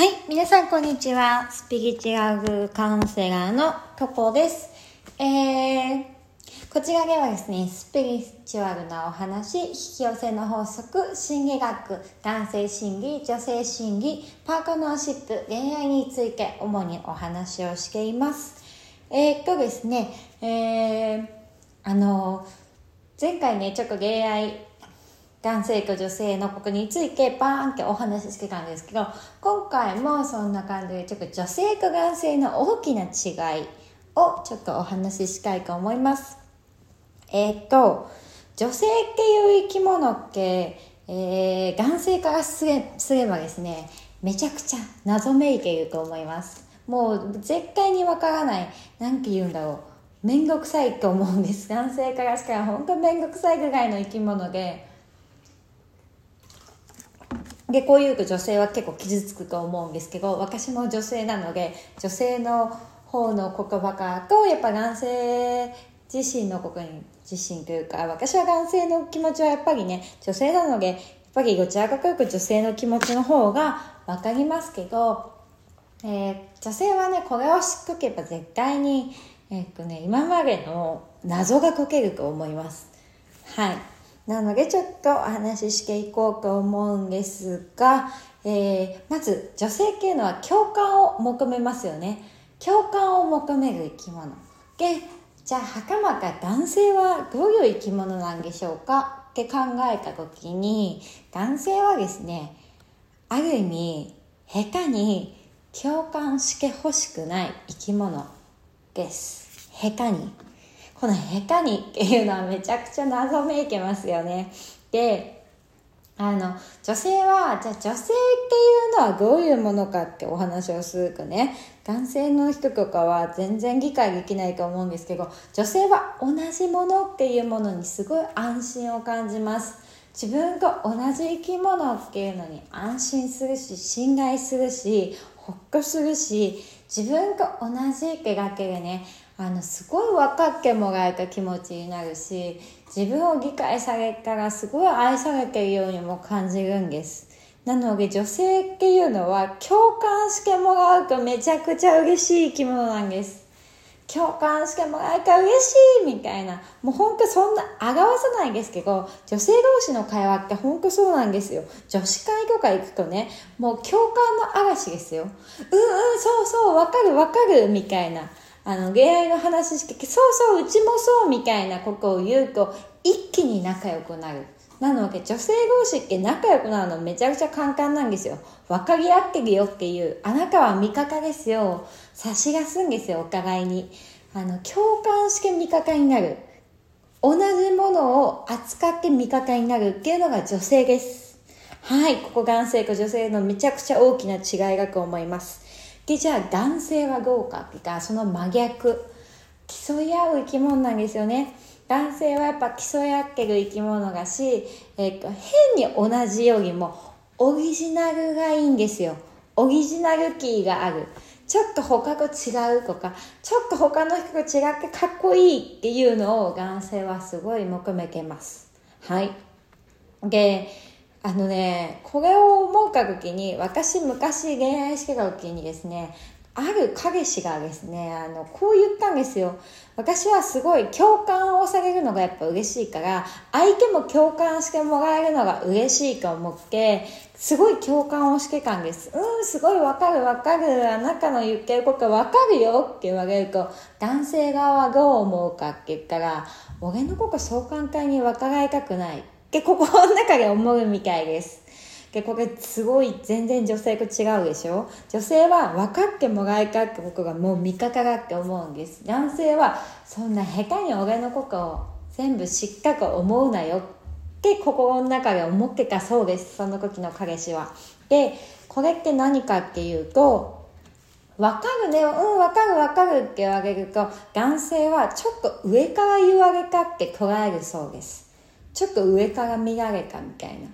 はい、皆さんこんにちは。スピリチュアルカウンセラーのココです。えー、こちらではですね、スピリチュアルなお話、引き寄せの法則、心理学、男性心理、女性心理、パートナーシップ、恋愛について主にお話をしています。えー、っとですね、えー、あの、前回ね、ちょっと恋愛男性と女性のことについてバーンってお話ししてたんですけど今回もそんな感じでちょっと女性と男性の大きな違いをちょっとお話ししたいと思います。えー、っと女性っていう生き物って、えー、男性からすれすればですねめちゃくちゃ謎めいていると思います。もう絶対にわからない何て言うんだろう。面倒くさいと思うんです。男性からしたら本当面倒くさいぐらいの生き物ででこういうと女性は結構傷つくと思うんですけど私も女性なので女性の方の言葉かとやっぱ男性自身のことに自身というか私は男性の気持ちはやっぱりね女性なのでやっぱりどちらかというと女性の気持ちの方が分かりますけど、えー、女性はねこれを知っとけば絶対に、えー、っとね、今までの謎が解けると思います。はい。なのでちょっとお話ししていこうと思うんですが、えー、まず女性っていうのは共感を求めますよね。共感を求める生き物。でじゃあ袴か男性はどういう生き物なんでしょうか？って考えた時に男性はですねある意味下手に共感してほしくない生き物です。下手に。この下手にっていうのはめちゃくちゃ謎めいてますよね。で、あの、女性は、じゃあ女性っていうのはどういうものかってお話をするとね、男性の人とかは全然理解できないと思うんですけど、女性は同じものっていうものにすごい安心を感じます。自分と同じ生き物っていうのに安心するし、信頼するし、ほっとするし、自分と同じってだけでね、あのすごい分かってもらえた気持ちになるし自分を理解されたらすごい愛されてるようにも感じるんです。なので女性っていうのは共感してもらうとめちゃくちゃ嬉しい生き物なんです。共感してもらえたら嬉しいみたいな。もうほんとそんな表さないですけど女性同士の会話ってほんとそうなんですよ。女子会とか行くとねもう共感の嵐ですよ。うんうんそうそうわかるわかるみたいな。あの、恋愛の話して、そうそう、うちもそうみたいなことを言うと、一気に仲良くなる。なので、女性同士って仲良くなるのめちゃくちゃ簡単なんですよ。分かり合ってるよっていう、あなたは味方ですよ。差し出すんですよ、お互いに。あの、共感して味方になる。同じものを扱って味方になるっていうのが女性です。はい、ここ男性と女性のめちゃくちゃ大きな違いだと思います。でじゃあ男性はどうかって言ったらその真逆。競い合う生き物なんですよね。男性はやっぱ競い合ってる生き物だし、えー、変に同じよりもオリジナルがいいんですよ。オリジナルキーがある。ちょっと他と違うとかちょっと他の人と違ってかっこいいっていうのを男性はすごい求めてます。はい。であのね、これを思うた時に、私昔恋愛してた時にですね、ある彼氏がですね、あの、こう言ったんですよ。私はすごい共感をされるのがやっぱ嬉しいから、相手も共感してもらえるのが嬉しいと思って、すごい共感をしてたんです。うん、すごいわかるわかる。あなたの言ってることわかるよって言われると、男性側はどう思うかって言ったら、俺のことそう簡単に分かられたくない。で、心の中で思うみたいです。で、これすごい全然女性と違うでしょ？女性は分かってもらいたって僕がもう味方だって思うんです。男性はそんな下手に俺のことを全部知ったと思うなよって心の中で思ってたそうです。その時の彼氏は。で、これって何かっていうと、わかるね、うん、わかるわかるって言われると、男性はちょっと上から言われたって捉えるそうです。ちょっと上から見られたみたいな。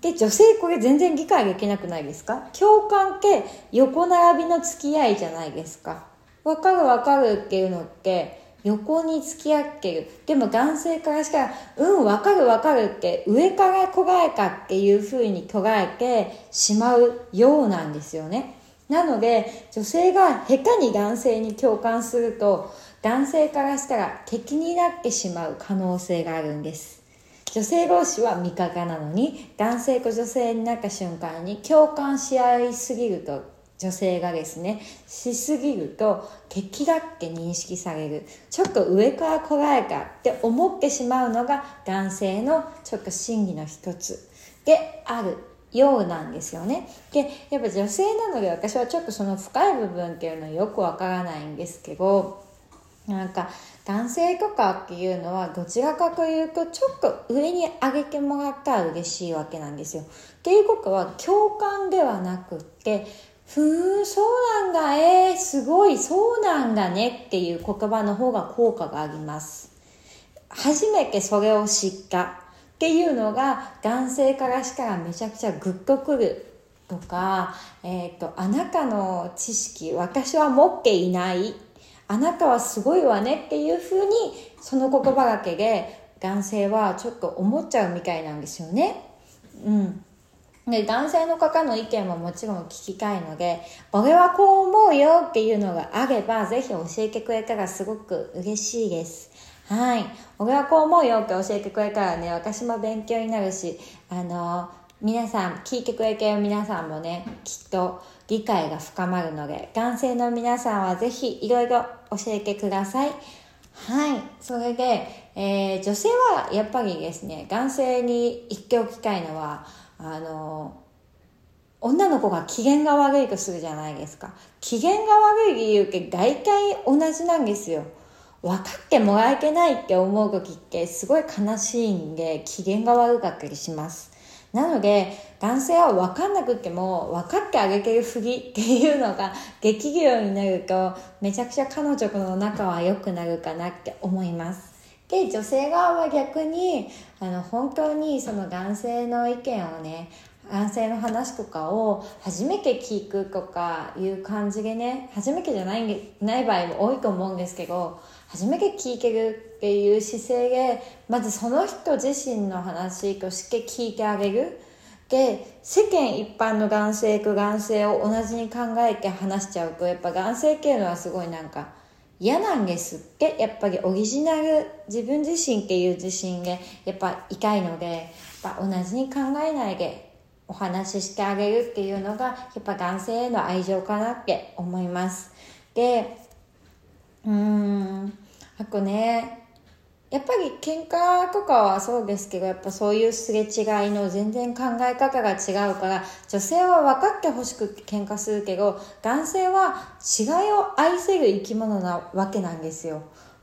で、女性これ全然理解できなくないですか？共感系横並びの付き合いじゃないですか。わかるわかるっていうのって、横に付き合ってる。でも男性からしたら、うん、わかるわかるって上から来られたっていう風に捉えてしまうようなんですよね。なので女性が下手に男性に共感すると男性からしたら敵になってしまう可能性があるんです女性同士は味方なのに男性と女性になった瞬間に共感し合いすぎると女性がですねしすぎると敵だって認識されるちょっと上から来られたって思ってしまうのが男性のちょっと心理の一つであるようなんですよね。でやっぱ女性なので私はちょっとその深い部分っていうのはよくわからないんですけどなんか男性とかっていうのはどちらかというとちょっと上に上げてもらったら嬉しいわけなんですよ。っていうことは共感ではなくってふーん、そうなんだ、えー、すごい、そうなんだねっていう言葉の方が効果があります。初めてそれを知ったっていうのが男性からしたらめちゃくちゃグッとくるとか、えっ、ー、と、あなたの知識、私は持っていない、あなたはすごいわねっていうふうに、その言葉だけで男性はちょっと思っちゃうみたいなんですよね。うん。で、男性の方の意見ももちろん聞きたいので、俺はこう思うよっていうのがあれば、ぜひ教えてくれたらすごく嬉しいです。はい。俺はこう思うよって教えてくれたらね、私も勉強になるし、あの、皆さん、聞いてくれてる皆さんもね、きっと理解が深まるので、男性の皆さんはぜひいろいろ教えてください。はい。それで、えー、女性はやっぱりですね、男性に言っておきたいのは、あの女の子が機嫌が悪いとするじゃないですか機嫌が悪い理由って大体同じなんですよ分かってもらえてないって思う時ってすごい悲しいんで機嫌が悪かったりしますなので男性は分かんなくても分かってあげてるふりっていうのができるようになるとめちゃくちゃ彼女の仲は良くなるかなって思います。で女性側は逆にあの本当にその男性の意見をね男性の話とかを初めて聞くとかいう感じでね初めてじゃないない場合も多いと思うんですけど初めて聞いてるっていう姿勢でまずその人自身の話として聞いてあげる。で世間一般の男性と男性を同じに考えて話しちゃうとやっぱ男性っていうのはすごいなんか嫌なんですって。やっぱりオリジナル自分自身っていう自信がやっぱ痛いのでやっぱ同じに考えないでお話ししてあげるっていうのがやっぱ男性への愛情かなって思います。でうーんあとねやっぱり喧嘩とかはそうですけどやっぱそういうすれ違いの全然考え方が違うから女性は分かってほしく喧嘩するけど男性は違いを愛せる生き物なわけなんですよ。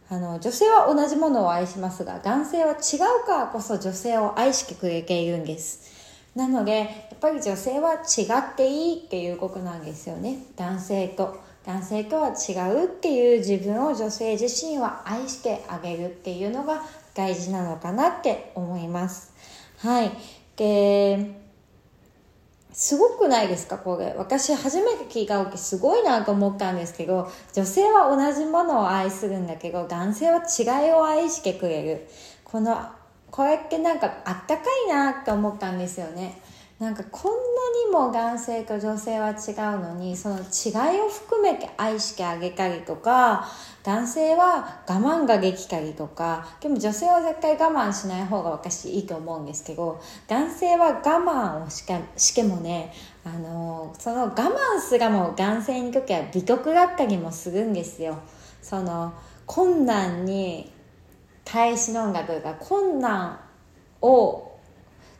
あの女性は同じものを愛しますが男性は違うからこそ女性を愛してくれているんです。なのでやっぱり女性は違っていいっていうことなんですよね男性と男性とは違うっていう自分を女性自身は愛してあげるっていうのが大事なのかなって思います。はい。で、すごくないですか？これ。私初めて聞いた時すごいなと思ったんですけど、女性は同じものを愛するんだけど、男性は違いを愛してくれる。この、これってなんかあったかいなって思ったんですよね。なんかこんなにも男性と女性は違うのにその違いを含めて愛してあげたりとか男性は我慢ができたりとかでも女性は絶対我慢しない方が私いいと思うんですけど男性は我慢をしかしてもねあのその我慢すらも男性にとっては美徳だったりもするんですよその困難に耐え忍音楽が困難を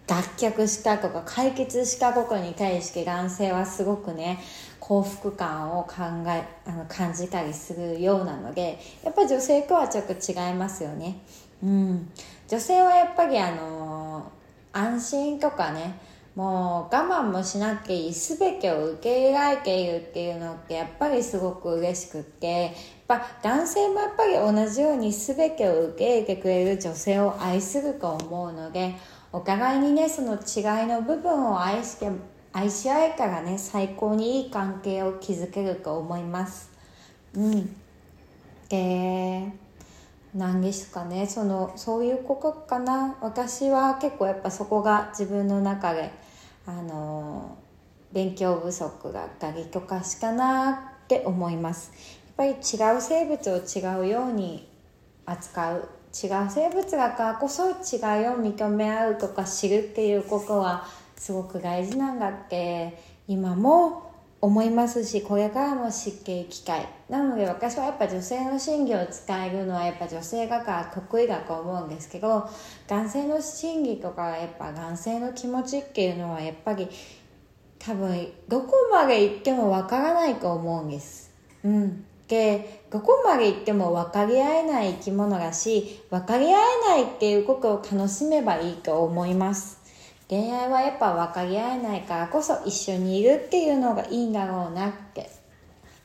脱却したとか解決したことに対して男性はすごくね幸福感を考えあの感じたりするようなのでやっぱ女性とはちょっと違いますよね。うん、女性はやっぱりあの安心とかねもう我慢もしなきゃいい。全てを受け入れられているっていうのってやっぱりすごく嬉しくって。やっぱ男性もやっぱり同じように全てを受け入れてくれる女性を愛すると思うのでお互いにねその違いの部分を愛して愛し合えたらね最高にいい関係を築けると思います。うん。で何ですかね。そのそういうことかな。私は結構やっぱそこが自分の中であの勉強不足が激化かしかなって思います。やっぱり違う生物を違うように扱う。違う生物だからこそ違いを認め合うとか知るっていうことはすごく大事なんだって。今も思いますしこれからも知っていきたいなので私はやっぱ女性の心理を使えるのはやっぱ女性だから得意だと思うんですけど男性の心理とかやっぱ男性の気持ちっていうのはやっぱり多分どこまで行ってもわからないと思うんです。うん。でどこまで行っても分かり合えない生き物だし分かり合えないっていうことを楽しめばいいと思います。恋愛はやっぱ分かり合えないからこそ一緒にいるっていうのがいいんだろうなって。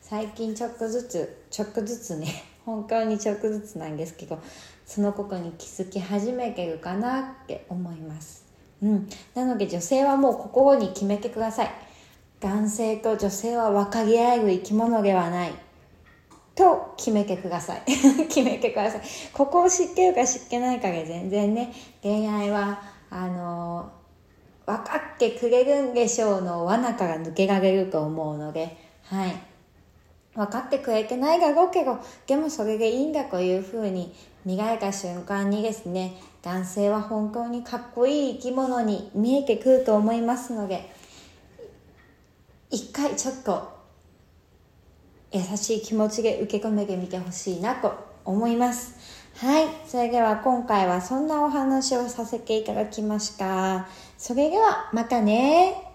最近ちょっとずつちょっとずつね 本当にちょっとずつなんですけどそのことに気づき始めてるかなって思います。うん。なので女性はもう心に決めてください。男性と女性は分かり合える生き物ではない。と決めてください。決めてください。ここを知ってるか知ってないかで全然ね恋愛はあの分かってくれるんでしょうの罠から抜けられると思うので、はい。分かってくれてないだろうけど、でもそれでいいんだというふうに磨いた瞬間にですね、男性は本当にかっこいい生き物に見えてくると思いますので、一回ちょっと優しい気持ちで受け止めてみてほしいなと思います。はい。それでは今回はそんなお話をさせていただきました。それではまたね